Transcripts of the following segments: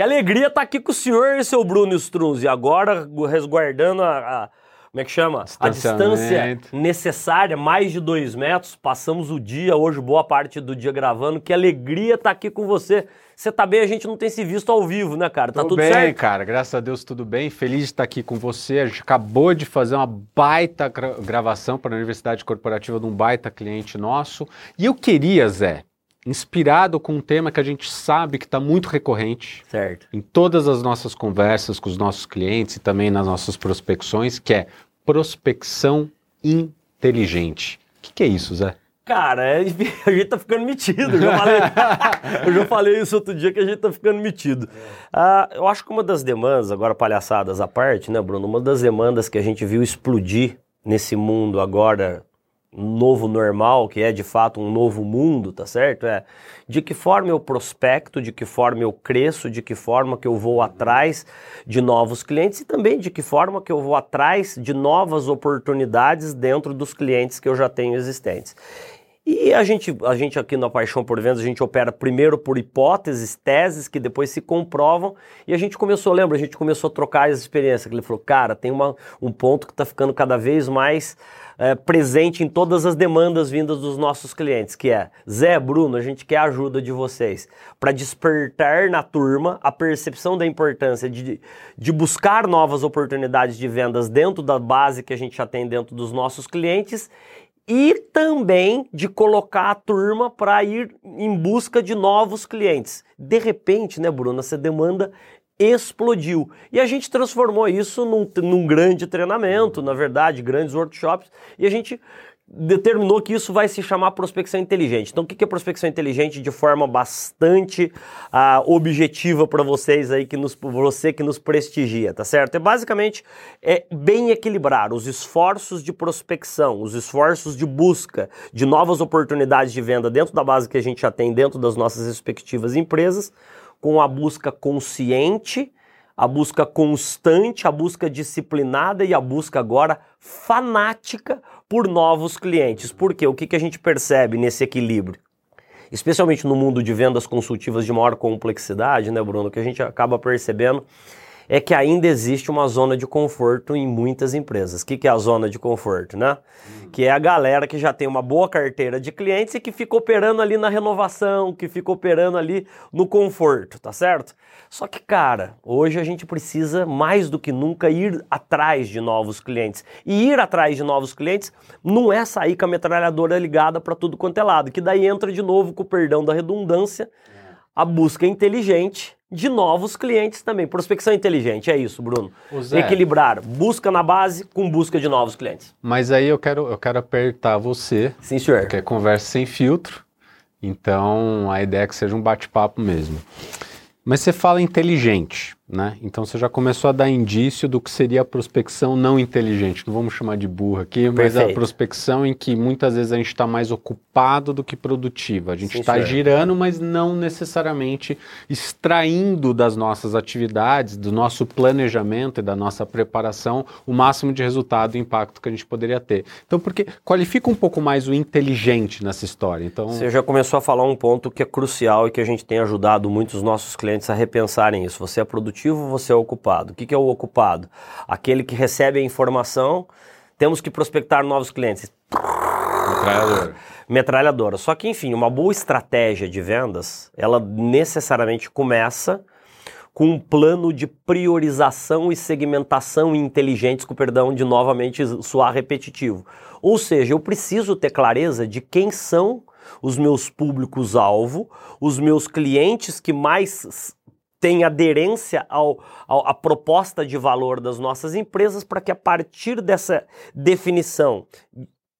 Que alegria estar tá aqui com o senhor, seu Bruno Strunz. E agora, resguardando a, a como é que chama? A distância necessária, mais de dois metros. Passamos o dia hoje, boa parte do dia gravando. Que alegria estar tá aqui com você. Você tá bem? A gente não tem se visto ao vivo, né, cara? Tá tudo, tudo bem, certo? cara. Graças a Deus, tudo bem. Feliz de estar aqui com você. A gente acabou de fazer uma baita gravação para a Universidade Corporativa de um baita cliente nosso. E eu queria, Zé, inspirado com um tema que a gente sabe que está muito recorrente certo. em todas as nossas conversas com os nossos clientes e também nas nossas prospecções, que é prospecção inteligente. O que, que, é isso, Zé? Cara, é, a gente tá ficando metido. Eu já, falei, eu já falei isso outro dia que a gente tá ficando metido. Ah, eu acho que uma das demandas, agora palhaçadas à parte, né, Bruno? Uma das demandas que a gente viu explodir nesse mundo agora novo normal, que é de fato um novo mundo, tá certo? É de que forma eu prospecto, de que forma eu cresço, de que forma que eu vou atrás de novos clientes e também de que forma que eu vou atrás de novas oportunidades dentro dos clientes que eu já tenho existentes. E a gente, a gente aqui na Paixão por Vendas, a gente opera primeiro por hipóteses, teses que depois se comprovam. E a gente começou, lembra, a gente começou a trocar as experiências. Ele falou, cara, tem uma, um ponto que está ficando cada vez mais é, presente em todas as demandas vindas dos nossos clientes, que é Zé, Bruno, a gente quer a ajuda de vocês para despertar na turma a percepção da importância de, de buscar novas oportunidades de vendas dentro da base que a gente já tem dentro dos nossos clientes e também de colocar a turma para ir em busca de novos clientes. De repente, né, Bruno, essa demanda explodiu. E a gente transformou isso num, num grande treinamento, na verdade, grandes workshops, e a gente determinou que isso vai se chamar prospecção inteligente. Então, o que é prospecção inteligente de forma bastante uh, objetiva para vocês aí que nos, você que nos prestigia, tá certo? É basicamente é bem equilibrar os esforços de prospecção, os esforços de busca de novas oportunidades de venda dentro da base que a gente já tem dentro das nossas respectivas empresas com a busca consciente, a busca constante, a busca disciplinada e a busca agora fanática por novos clientes. Por quê? O que, que a gente percebe nesse equilíbrio? Especialmente no mundo de vendas consultivas de maior complexidade, né, Bruno? Que a gente acaba percebendo é que ainda existe uma zona de conforto em muitas empresas. O que, que é a zona de conforto, né? Uhum. Que é a galera que já tem uma boa carteira de clientes e que fica operando ali na renovação, que fica operando ali no conforto, tá certo? Só que, cara, hoje a gente precisa mais do que nunca ir atrás de novos clientes. E ir atrás de novos clientes não é sair com a metralhadora ligada para tudo quanto é lado, que daí entra de novo com o perdão da redundância, a busca inteligente de novos clientes também. Prospecção inteligente, é isso, Bruno. Equilibrar busca na base com busca de novos clientes. Mas aí eu quero, eu quero apertar você. Sim, senhor. Porque é conversa sem filtro. Então a ideia é que seja um bate-papo mesmo. Mas você fala inteligente. Né? Então você já começou a dar indício do que seria a prospecção não inteligente. Não vamos chamar de burra aqui, mas a prospecção em que muitas vezes a gente está mais ocupado do que produtiva. A gente está girando, mas não necessariamente extraindo das nossas atividades, do nosso planejamento e da nossa preparação o máximo de resultado e impacto que a gente poderia ter. Então, porque qualifica um pouco mais o inteligente nessa história. Então, você já começou a falar um ponto que é crucial e que a gente tem ajudado muitos nossos clientes a repensarem isso. Você é produtivo produtivo, você é ocupado. O que, que é o ocupado? Aquele que recebe a informação, temos que prospectar novos clientes. Metralhadora. Metralhadora. Só que, enfim, uma boa estratégia de vendas, ela necessariamente começa com um plano de priorização e segmentação inteligentes, com perdão de novamente soar repetitivo. Ou seja, eu preciso ter clareza de quem são os meus públicos-alvo, os meus clientes que mais tem aderência ao, ao, à proposta de valor das nossas empresas para que a partir dessa definição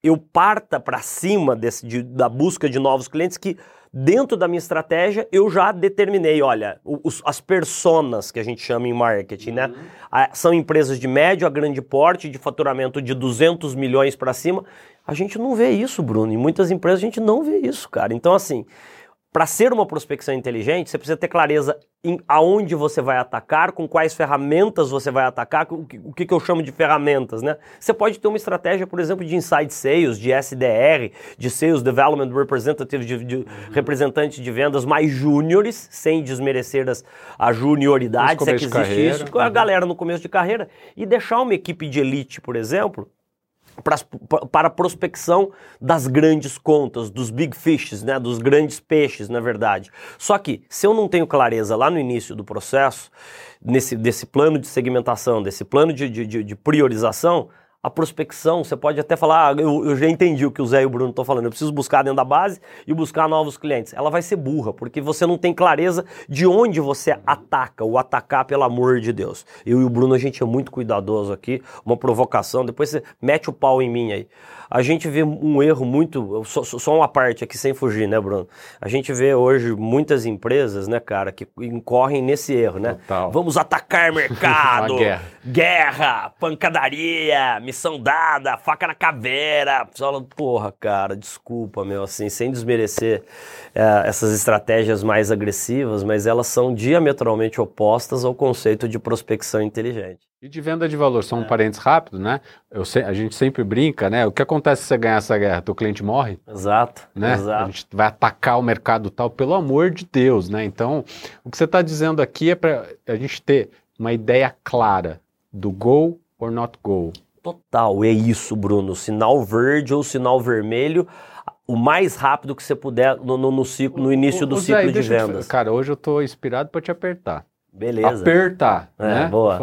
eu parta para cima desse, de, da busca de novos clientes que dentro da minha estratégia eu já determinei, olha, os, as personas que a gente chama em marketing, né? uhum. né? são empresas de médio a grande porte, de faturamento de 200 milhões para cima. A gente não vê isso, Bruno. Em muitas empresas a gente não vê isso, cara. Então, assim, para ser uma prospecção inteligente, você precisa ter clareza em aonde você vai atacar, com quais ferramentas você vai atacar, o que, o que eu chamo de ferramentas, né? Você pode ter uma estratégia, por exemplo, de inside sales, de SDR, de Sales Development Representative, de, de uhum. representante de vendas mais júniores, sem desmerecer as, a junioridade, se é que existe isso, com a uhum. galera no começo de carreira, e deixar uma equipe de elite, por exemplo, para, para prospecção das grandes contas, dos big fishes, né, dos grandes peixes, na verdade. Só que, se eu não tenho clareza lá no início do processo, nesse, desse plano de segmentação, desse plano de, de, de priorização, a prospecção, você pode até falar, ah, eu, eu, já entendi o que o Zé e o Bruno estão falando, eu preciso buscar dentro da base e buscar novos clientes. Ela vai ser burra, porque você não tem clareza de onde você ataca, o atacar, pelo amor de Deus. Eu e o Bruno, a gente é muito cuidadoso aqui, uma provocação, depois você mete o pau em mim aí a gente vê um erro muito. Só, só, uma parte aqui sem fugir, né, Bruno? A gente vê hoje muitas empresas, né, cara, que incorrem nesse erro, né? Total. Vamos atacar mercado, guerra. pancadaria, missão dada, faca na caveira. Fala, porra, cara, desculpa, meu, assim, sem desmerecer é, essas estratégias mais agressivas, mas elas são diametralmente opostas ao conceito de prospecção inteligente. E de venda de valor, só um é. parênteses rápido, né? Eu, a gente sempre brinca, né? O que acontece se você ganhar essa guerra? Teu cliente morre? Exato, né? exato. A gente vai atacar o mercado tal, pelo amor de Deus, né? Então, o que você está dizendo aqui é para a gente ter uma ideia clara do go or not go. Total, é isso, Bruno. Sinal verde ou sinal vermelho, o mais rápido que você puder no, no, no ciclo, no início do Zé, ciclo de vendas. Te, cara, hoje eu estou inspirado para te apertar. Beleza. Apertar, é, né? Boa.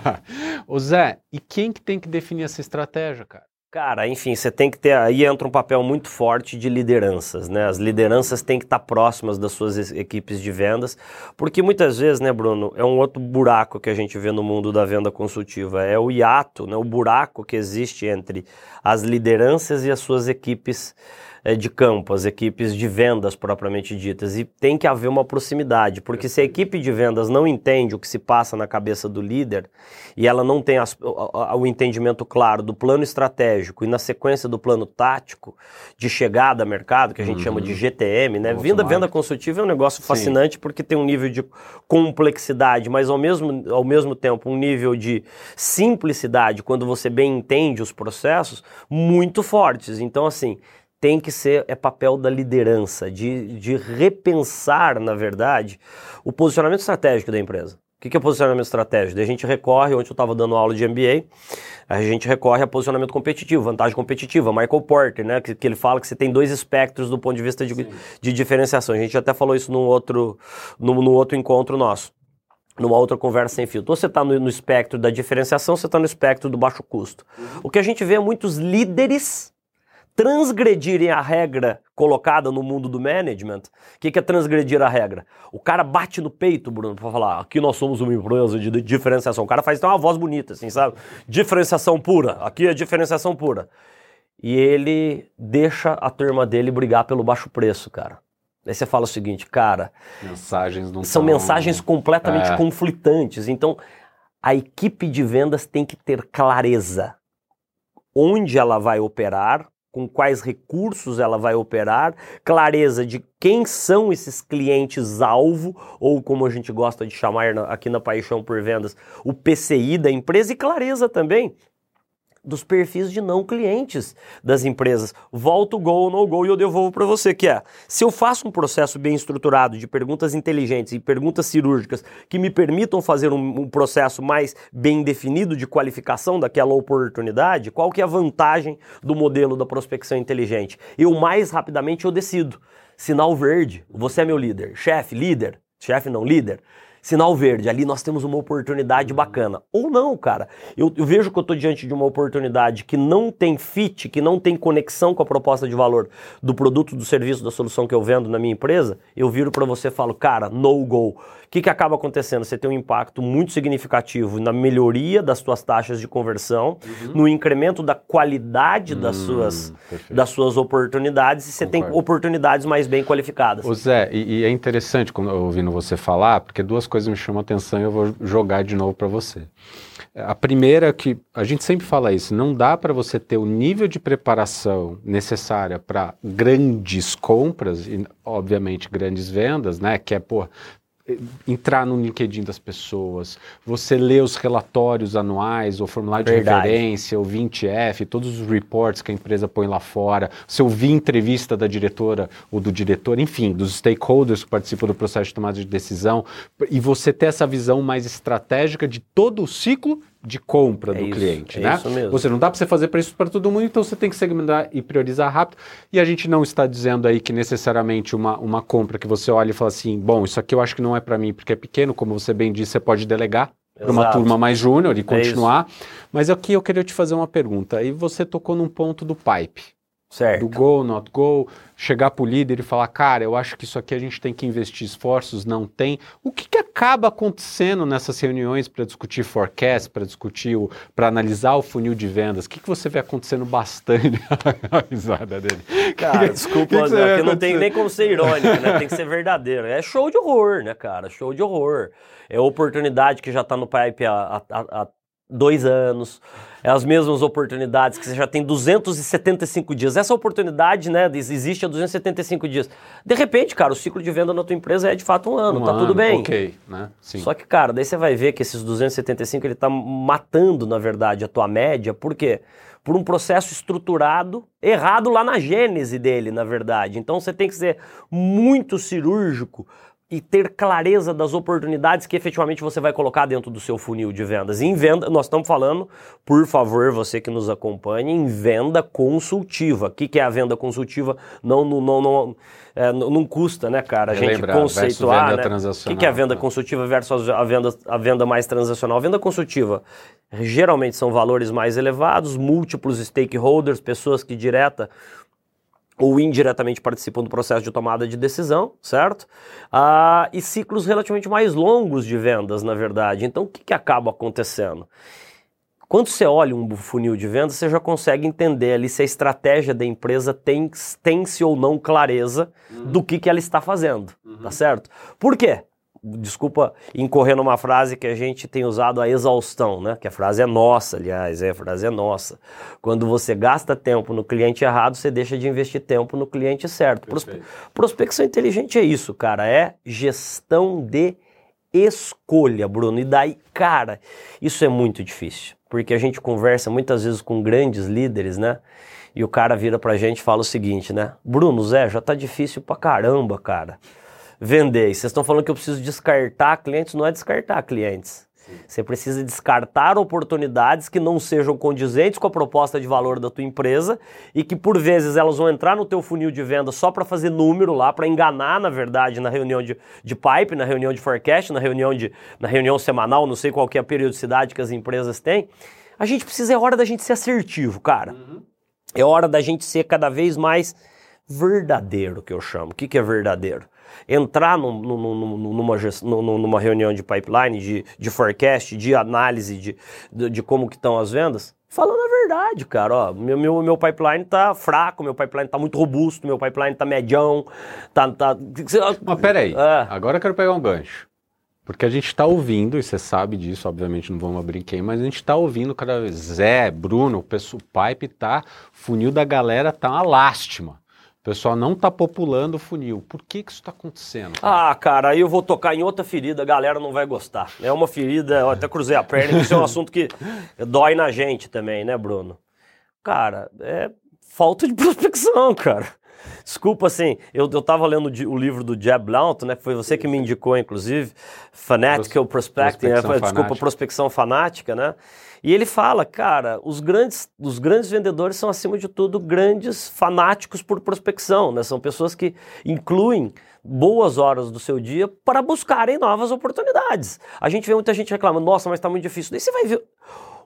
Ô Zé, e quem que tem que definir essa estratégia, cara? Cara, enfim, você tem que ter aí entra um papel muito forte de lideranças, né? As lideranças têm que estar próximas das suas equipes de vendas, porque muitas vezes, né, Bruno, é um outro buraco que a gente vê no mundo da venda consultiva, é o hiato, né, o buraco que existe entre as lideranças e as suas equipes de campo, as equipes de vendas propriamente ditas. E tem que haver uma proximidade, porque se a equipe de vendas não entende o que se passa na cabeça do líder e ela não tem as, o, o entendimento claro do plano estratégico e na sequência do plano tático de chegada a mercado, que a gente uhum. chama de GTM, né? Venda, venda consultiva é um negócio fascinante Sim. porque tem um nível de complexidade, mas ao mesmo, ao mesmo tempo um nível de simplicidade, quando você bem entende os processos, muito fortes. Então, assim, tem que ser é papel da liderança, de, de repensar, na verdade, o posicionamento estratégico da empresa. O que é posicionamento estratégico? A gente recorre, onde eu estava dando aula de MBA, a gente recorre a posicionamento competitivo, vantagem competitiva, Michael Porter, né? Que, que ele fala que você tem dois espectros do ponto de vista de, de diferenciação. A gente até falou isso num outro, num, num outro encontro nosso numa outra conversa sem filtro. Ou você está no, no, espectro da diferenciação, você está no espectro do baixo custo. Uhum. O que a gente vê é muitos líderes transgredirem a regra colocada no mundo do management. O que, que é transgredir a regra? O cara bate no peito, Bruno, para falar: aqui nós somos uma empresa de diferenciação. O cara faz então uma voz bonita, assim, sabe? Diferenciação pura. Aqui é diferenciação pura. E ele deixa a turma dele brigar pelo baixo preço, cara. Aí você fala o seguinte, cara. Mensagens não São mensagens completamente é. conflitantes. Então, a equipe de vendas tem que ter clareza onde ela vai operar, com quais recursos ela vai operar, clareza de quem são esses clientes-alvo, ou como a gente gosta de chamar aqui na Paixão por Vendas, o PCI da empresa, e clareza também dos perfis de não clientes das empresas. Volta o go ou no go e eu devolvo para você, que é, se eu faço um processo bem estruturado de perguntas inteligentes e perguntas cirúrgicas que me permitam fazer um, um processo mais bem definido de qualificação daquela oportunidade, qual que é a vantagem do modelo da prospecção inteligente? Eu mais rapidamente eu decido. Sinal verde, você é meu líder. Chefe, líder. Chefe não líder sinal verde, ali nós temos uma oportunidade bacana. Ou não, cara. Eu, eu vejo que eu estou diante de uma oportunidade que não tem fit, que não tem conexão com a proposta de valor do produto, do serviço, da solução que eu vendo na minha empresa, eu viro para você e falo, cara, no go. O que, que acaba acontecendo? Você tem um impacto muito significativo na melhoria das suas taxas de conversão, uhum. no incremento da qualidade das, hum, suas, das suas oportunidades e você Concordo. tem oportunidades mais bem qualificadas. O Zé, e, e é interessante ouvindo você falar, porque duas coisas me chamam a atenção e eu vou jogar de novo para você. A primeira é que a gente sempre fala isso, não dá para você ter o nível de preparação necessária para grandes compras e obviamente grandes vendas, né, que é, pô, entrar no LinkedIn das pessoas, você lê os relatórios anuais, o formulário de Verdade. referência, o 20F, todos os reports que a empresa põe lá fora, você ouvir entrevista da diretora ou do diretor, enfim, dos stakeholders que participam do processo de tomada de decisão, e você ter essa visão mais estratégica de todo o ciclo de compra é do isso, cliente, é né? Isso mesmo. Você não dá para você fazer isso para todo mundo, então você tem que segmentar e priorizar rápido. E a gente não está dizendo aí que necessariamente uma, uma compra que você olha e fala assim, bom, isso aqui eu acho que não é para mim porque é pequeno, como você bem disse, você pode delegar para uma turma mais júnior e é continuar. É Mas aqui eu queria te fazer uma pergunta. E você tocou num ponto do pipe. Certo. Do go, not go, chegar para o líder e falar, cara, eu acho que isso aqui a gente tem que investir esforços, não tem. O que, que acaba acontecendo nessas reuniões para discutir forecast, para discutir, para analisar o funil de vendas? O que, que você vê acontecendo bastante? a risada dele. Cara, que, desculpa, que que não tem nem como ser irônico, né? Tem que ser verdadeiro. É show de horror, né, cara? Show de horror. É oportunidade que já está no pipe há, há, há dois anos, é as mesmas oportunidades que você já tem 275 dias. Essa oportunidade, né, existe há 275 dias. De repente, cara, o ciclo de venda na tua empresa é de fato um ano, um tá ano, tudo bem. Ok, né? Sim. Só que, cara, daí você vai ver que esses 275 ele tá matando, na verdade, a tua média. Por quê? Por um processo estruturado, errado lá na gênese dele, na verdade. Então você tem que ser muito cirúrgico e ter clareza das oportunidades que efetivamente você vai colocar dentro do seu funil de vendas. E em venda, nós estamos falando, por favor, você que nos acompanha, em venda consultiva. O que, que é a venda consultiva? Não, não, não, não, é, não custa, né, cara? A gente lembrar, conceituar. Né? O que, que é a venda né? consultiva versus a venda, a venda mais transacional? A venda consultiva geralmente são valores mais elevados, múltiplos stakeholders, pessoas que direta ou indiretamente participam do processo de tomada de decisão, certo? Ah, e ciclos relativamente mais longos de vendas, na verdade. Então, o que, que acaba acontecendo? Quando você olha um funil de vendas, você já consegue entender ali se a estratégia da empresa tem, tem-se ou não clareza uhum. do que, que ela está fazendo, uhum. tá certo? Por quê? Desculpa incorrer numa frase que a gente tem usado a exaustão, né? Que a frase é nossa, aliás, é, a frase é nossa. Quando você gasta tempo no cliente errado, você deixa de investir tempo no cliente certo. Perfeito. Prospecção inteligente é isso, cara, é gestão de escolha, Bruno. E daí, cara, isso é muito difícil, porque a gente conversa muitas vezes com grandes líderes, né? E o cara vira pra gente e fala o seguinte, né? Bruno, Zé, já tá difícil pra caramba, cara vender. E vocês estão falando que eu preciso descartar clientes, não é descartar clientes. Sim. Você precisa descartar oportunidades que não sejam condizentes com a proposta de valor da tua empresa e que por vezes elas vão entrar no teu funil de venda só para fazer número lá, para enganar, na verdade, na reunião de, de pipe, na reunião de forecast, na reunião, de, na reunião semanal, não sei qual é a periodicidade que as empresas têm. A gente precisa, é hora da gente ser assertivo, cara. Uhum. É hora da gente ser cada vez mais verdadeiro, que eu chamo. O que, que é verdadeiro? Entrar num, num, numa, numa reunião de pipeline, de, de forecast, de análise de, de, de como que estão as vendas, falando a verdade, cara. Ó, meu, meu, meu pipeline tá fraco, meu pipeline tá muito robusto, meu pipeline tá medião, tá... tá... Mas peraí, é. agora eu quero pegar um gancho. Porque a gente está ouvindo, e você sabe disso, obviamente não vamos abrir quem, mas a gente está ouvindo cada vez. Zé, Bruno, o pessoal, pipe tá, funil da galera tá uma lástima. O pessoal não está populando o funil. Por que, que isso está acontecendo? Cara? Ah, cara, aí eu vou tocar em outra ferida, a galera não vai gostar. É uma ferida, eu até cruzei a perna, isso é um assunto que dói na gente também, né, Bruno? Cara, é falta de prospecção, cara. Desculpa, assim, eu, eu tava lendo o livro do Jeb Blount, né, que foi você que me indicou, inclusive, Fanatical Prospecting, é, desculpa, fanática. prospecção fanática, né? E ele fala, cara, os grandes, os grandes vendedores são, acima de tudo, grandes fanáticos por prospecção, né? São pessoas que incluem boas horas do seu dia para buscarem novas oportunidades. A gente vê muita gente reclamando, nossa, mas está muito difícil. Daí você vai ver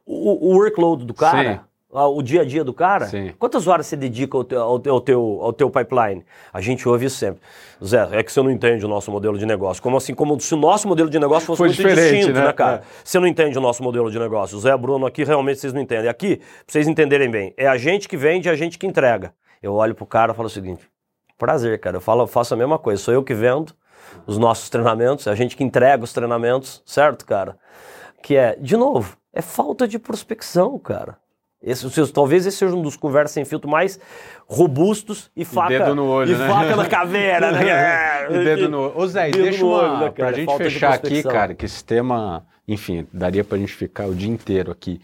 o, o workload do cara. Sim o dia a dia do cara? Sim. Quantas horas você dedica ao teu, ao, teu, ao, teu, ao teu pipeline? A gente ouve isso sempre. Zé, é que você não entende o nosso modelo de negócio. Como assim? Como se o nosso modelo de negócio fosse Foi muito distinto, né, né cara? É. Você não entende o nosso modelo de negócio. Zé, Bruno, aqui realmente vocês não entendem. Aqui, pra vocês entenderem bem, é a gente que vende e a gente que entrega. Eu olho pro cara e falo o seguinte: prazer, cara. Eu falo, eu faço a mesma coisa. Sou eu que vendo, os nossos treinamentos, é a gente que entrega os treinamentos, certo, cara? Que é, de novo, é falta de prospecção, cara. Esse, talvez esse seja um dos conversas sem filtro mais robustos e faca, e dedo no olho, e né? faca na caveira, né? e dedo no olho. Ô Zé, dedo deixa uma, olho, né, pra gente Falta fechar aqui, cara, que esse tema, enfim, daria pra gente ficar o dia inteiro aqui.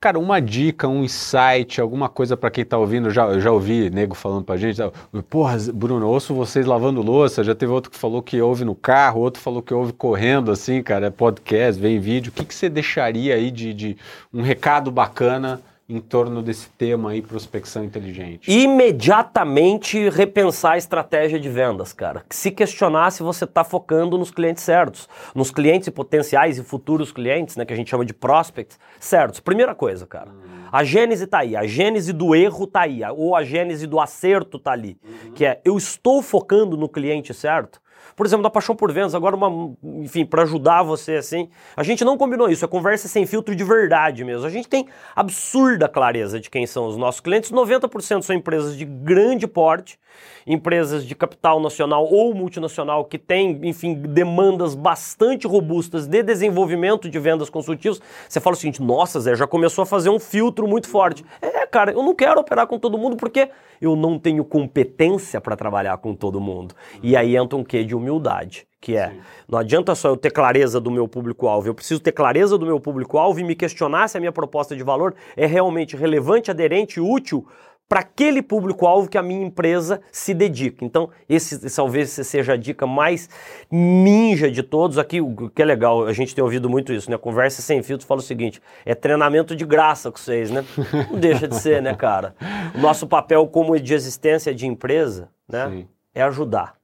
Cara, uma dica, um insight, alguma coisa para quem tá ouvindo, já, eu já ouvi nego falando pra gente, porra, Bruno, ouço vocês lavando louça, já teve outro que falou que ouve no carro, outro falou que ouve correndo, assim, cara, é podcast, vem vídeo, o que, que você deixaria aí de, de um recado bacana em torno desse tema aí, prospecção inteligente? Imediatamente repensar a estratégia de vendas, cara. Se questionar se você está focando nos clientes certos, nos clientes potenciais e futuros clientes, né, que a gente chama de prospects, certos. Primeira coisa, cara. Uhum. A gênese tá aí, a gênese do erro tá aí, ou a gênese do acerto tá ali, uhum. que é eu estou focando no cliente certo. Por exemplo, da Paixão por Vendas, agora uma, enfim, para ajudar você assim, a gente não combinou isso, é conversa sem filtro de verdade mesmo. A gente tem absurda clareza de quem são os nossos clientes, 90% são empresas de grande porte, empresas de capital nacional ou multinacional que têm, enfim, demandas bastante robustas de desenvolvimento de vendas consultivas. Você fala o seguinte: "Nossa, Zé, já começou a fazer um filtro muito forte". É, cara, eu não quero operar com todo mundo porque eu não tenho competência para trabalhar com todo mundo. E aí entra um quê de humildade, que é, Sim. não adianta só eu ter clareza do meu público-alvo, eu preciso ter clareza do meu público-alvo e me questionar se a minha proposta de valor é realmente relevante, aderente e útil para aquele público-alvo que a minha empresa se dedica. Então, esse talvez seja a dica mais ninja de todos. Aqui, o que é legal, a gente tem ouvido muito isso, né? Conversa sem filtro fala o seguinte: é treinamento de graça com vocês, né? Não deixa de ser, né, cara? O nosso papel como de existência de empresa, né, Sim. é ajudar.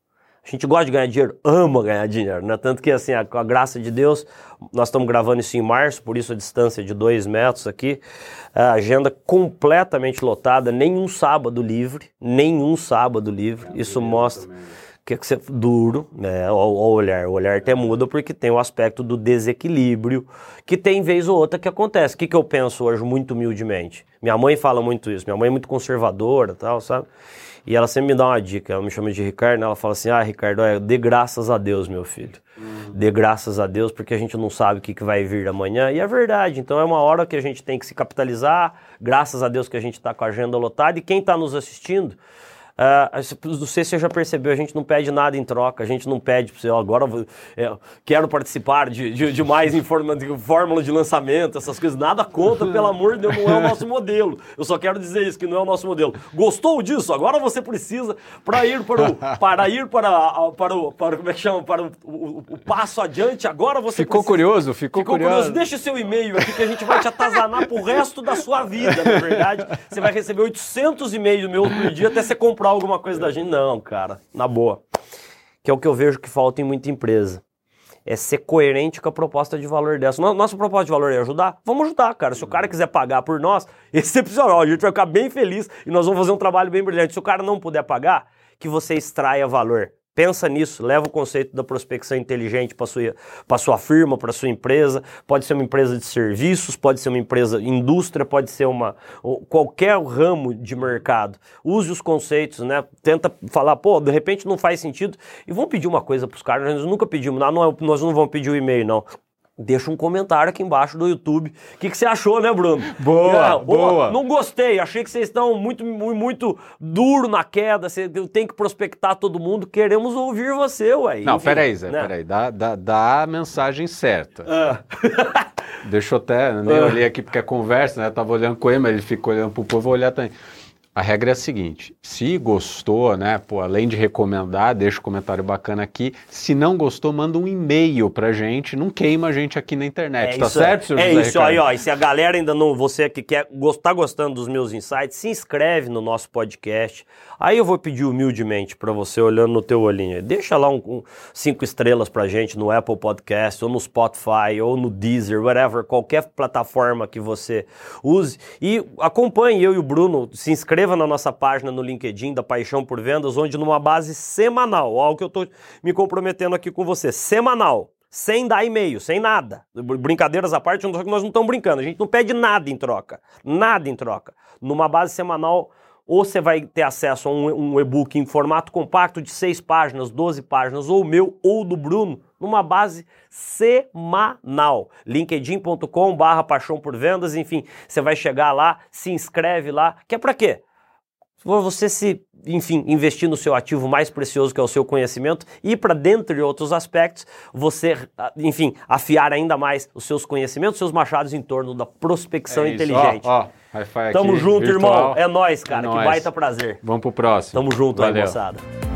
A gente gosta de ganhar dinheiro, ama ganhar dinheiro, né? Tanto que, assim, com a graça de Deus, nós estamos gravando isso em março, por isso a distância de dois metros aqui. A agenda completamente lotada, nenhum sábado livre, nenhum sábado livre. Isso mostra que é que você duro, né? O, o, olhar, o olhar até muda porque tem o aspecto do desequilíbrio que tem vez ou outra que acontece. O que, que eu penso hoje muito humildemente? Minha mãe fala muito isso. Minha mãe é muito conservadora, tal, sabe? E ela sempre me dá uma dica, ela me chama de Ricardo, ela fala assim, ah, Ricardo, é, dê graças a Deus, meu filho. Uhum. Dê graças a Deus, porque a gente não sabe o que, que vai vir amanhã. E é verdade, então é uma hora que a gente tem que se capitalizar, graças a Deus que a gente está com a agenda lotada, e quem está nos assistindo, Uh, não sei se você já percebeu, a gente não pede nada em troca, a gente não pede para você, ó, agora é, quero participar de, de, de mais em forma de fórmula de lançamento, essas coisas, nada contra, pelo amor de Deus, não é o nosso modelo. Eu só quero dizer isso, que não é o nosso modelo. Gostou disso? Agora você precisa para ir para o, para ir para, para o, para, como é que chama, para o, o, o passo adiante, agora você Ficou precisa, curioso? Ficou, ficou curioso. curioso. Deixa seu e-mail aqui que a gente vai te atazanar pro resto da sua vida, na verdade. Você vai receber 800 e-mails meu por dia até você comprar comprar alguma coisa da gente. Não, cara, na boa. Que é o que eu vejo que falta em muita empresa. É ser coerente com a proposta de valor dessa. Nossa proposta de valor é ajudar? Vamos ajudar, cara. Se o cara quiser pagar por nós, excepcional. A gente vai ficar bem feliz e nós vamos fazer um trabalho bem brilhante. Se o cara não puder pagar, que você extraia valor. Pensa nisso, leva o conceito da prospecção inteligente para sua para sua firma, para sua empresa. Pode ser uma empresa de serviços, pode ser uma empresa indústria, pode ser uma qualquer ramo de mercado. Use os conceitos, né? Tenta falar, pô, de repente não faz sentido. E vamos pedir uma coisa para os caras, nós nunca pedimos, não, não, é, nós não vamos pedir o e-mail não deixa um comentário aqui embaixo do YouTube. O que, que você achou, né, Bruno? Boa, é, boa. Não gostei, achei que vocês estão muito, muito duro na queda, você tem que prospectar todo mundo, queremos ouvir você, ué. Não, Enfim, peraí, Zé, né? peraí, dá, dá, dá a mensagem certa. Ah. Deixa eu até, nem ah. olhei aqui porque é conversa, né, eu tava olhando com ele, mas ele ficou olhando pro povo, vou olhar também. A regra é a seguinte: se gostou, né? Pô, além de recomendar, deixa um comentário bacana aqui. Se não gostou, manda um e-mail pra gente. Não queima a gente aqui na internet, é tá isso, certo, senhor É José isso Ricardo? aí, ó. E se a galera ainda não, você que quer gostar gostando dos meus insights, se inscreve no nosso podcast. Aí eu vou pedir humildemente para você, olhando no teu olhinho, deixa lá um, um, cinco estrelas pra gente no Apple Podcast, ou no Spotify, ou no Deezer, whatever, qualquer plataforma que você use. E acompanhe eu e o Bruno, se inscreva na nossa página no LinkedIn da Paixão por Vendas, onde numa base semanal, algo que eu estou me comprometendo aqui com você, semanal, sem dar e-mail, sem nada. Brincadeiras à parte, nós não estamos brincando, a gente não pede nada em troca, nada em troca. Numa base semanal, ou você vai ter acesso a um, um e-book em formato compacto de 6 páginas, 12 páginas, ou meu ou do Bruno, numa base semanal. linkedin.com barra paixão por vendas, enfim, você vai chegar lá, se inscreve lá, que é para quê? Você se, enfim, investir no seu ativo mais precioso que é o seu conhecimento e para dentre outros aspectos, você, enfim, afiar ainda mais os seus conhecimentos, seus machados em torno da prospecção é inteligente. Ó, ó, Tamo junto, virtual. irmão. É nós, cara. É nóis. Que baita prazer. Vamos pro próximo. Tamo junto Valeu. aí, moçada.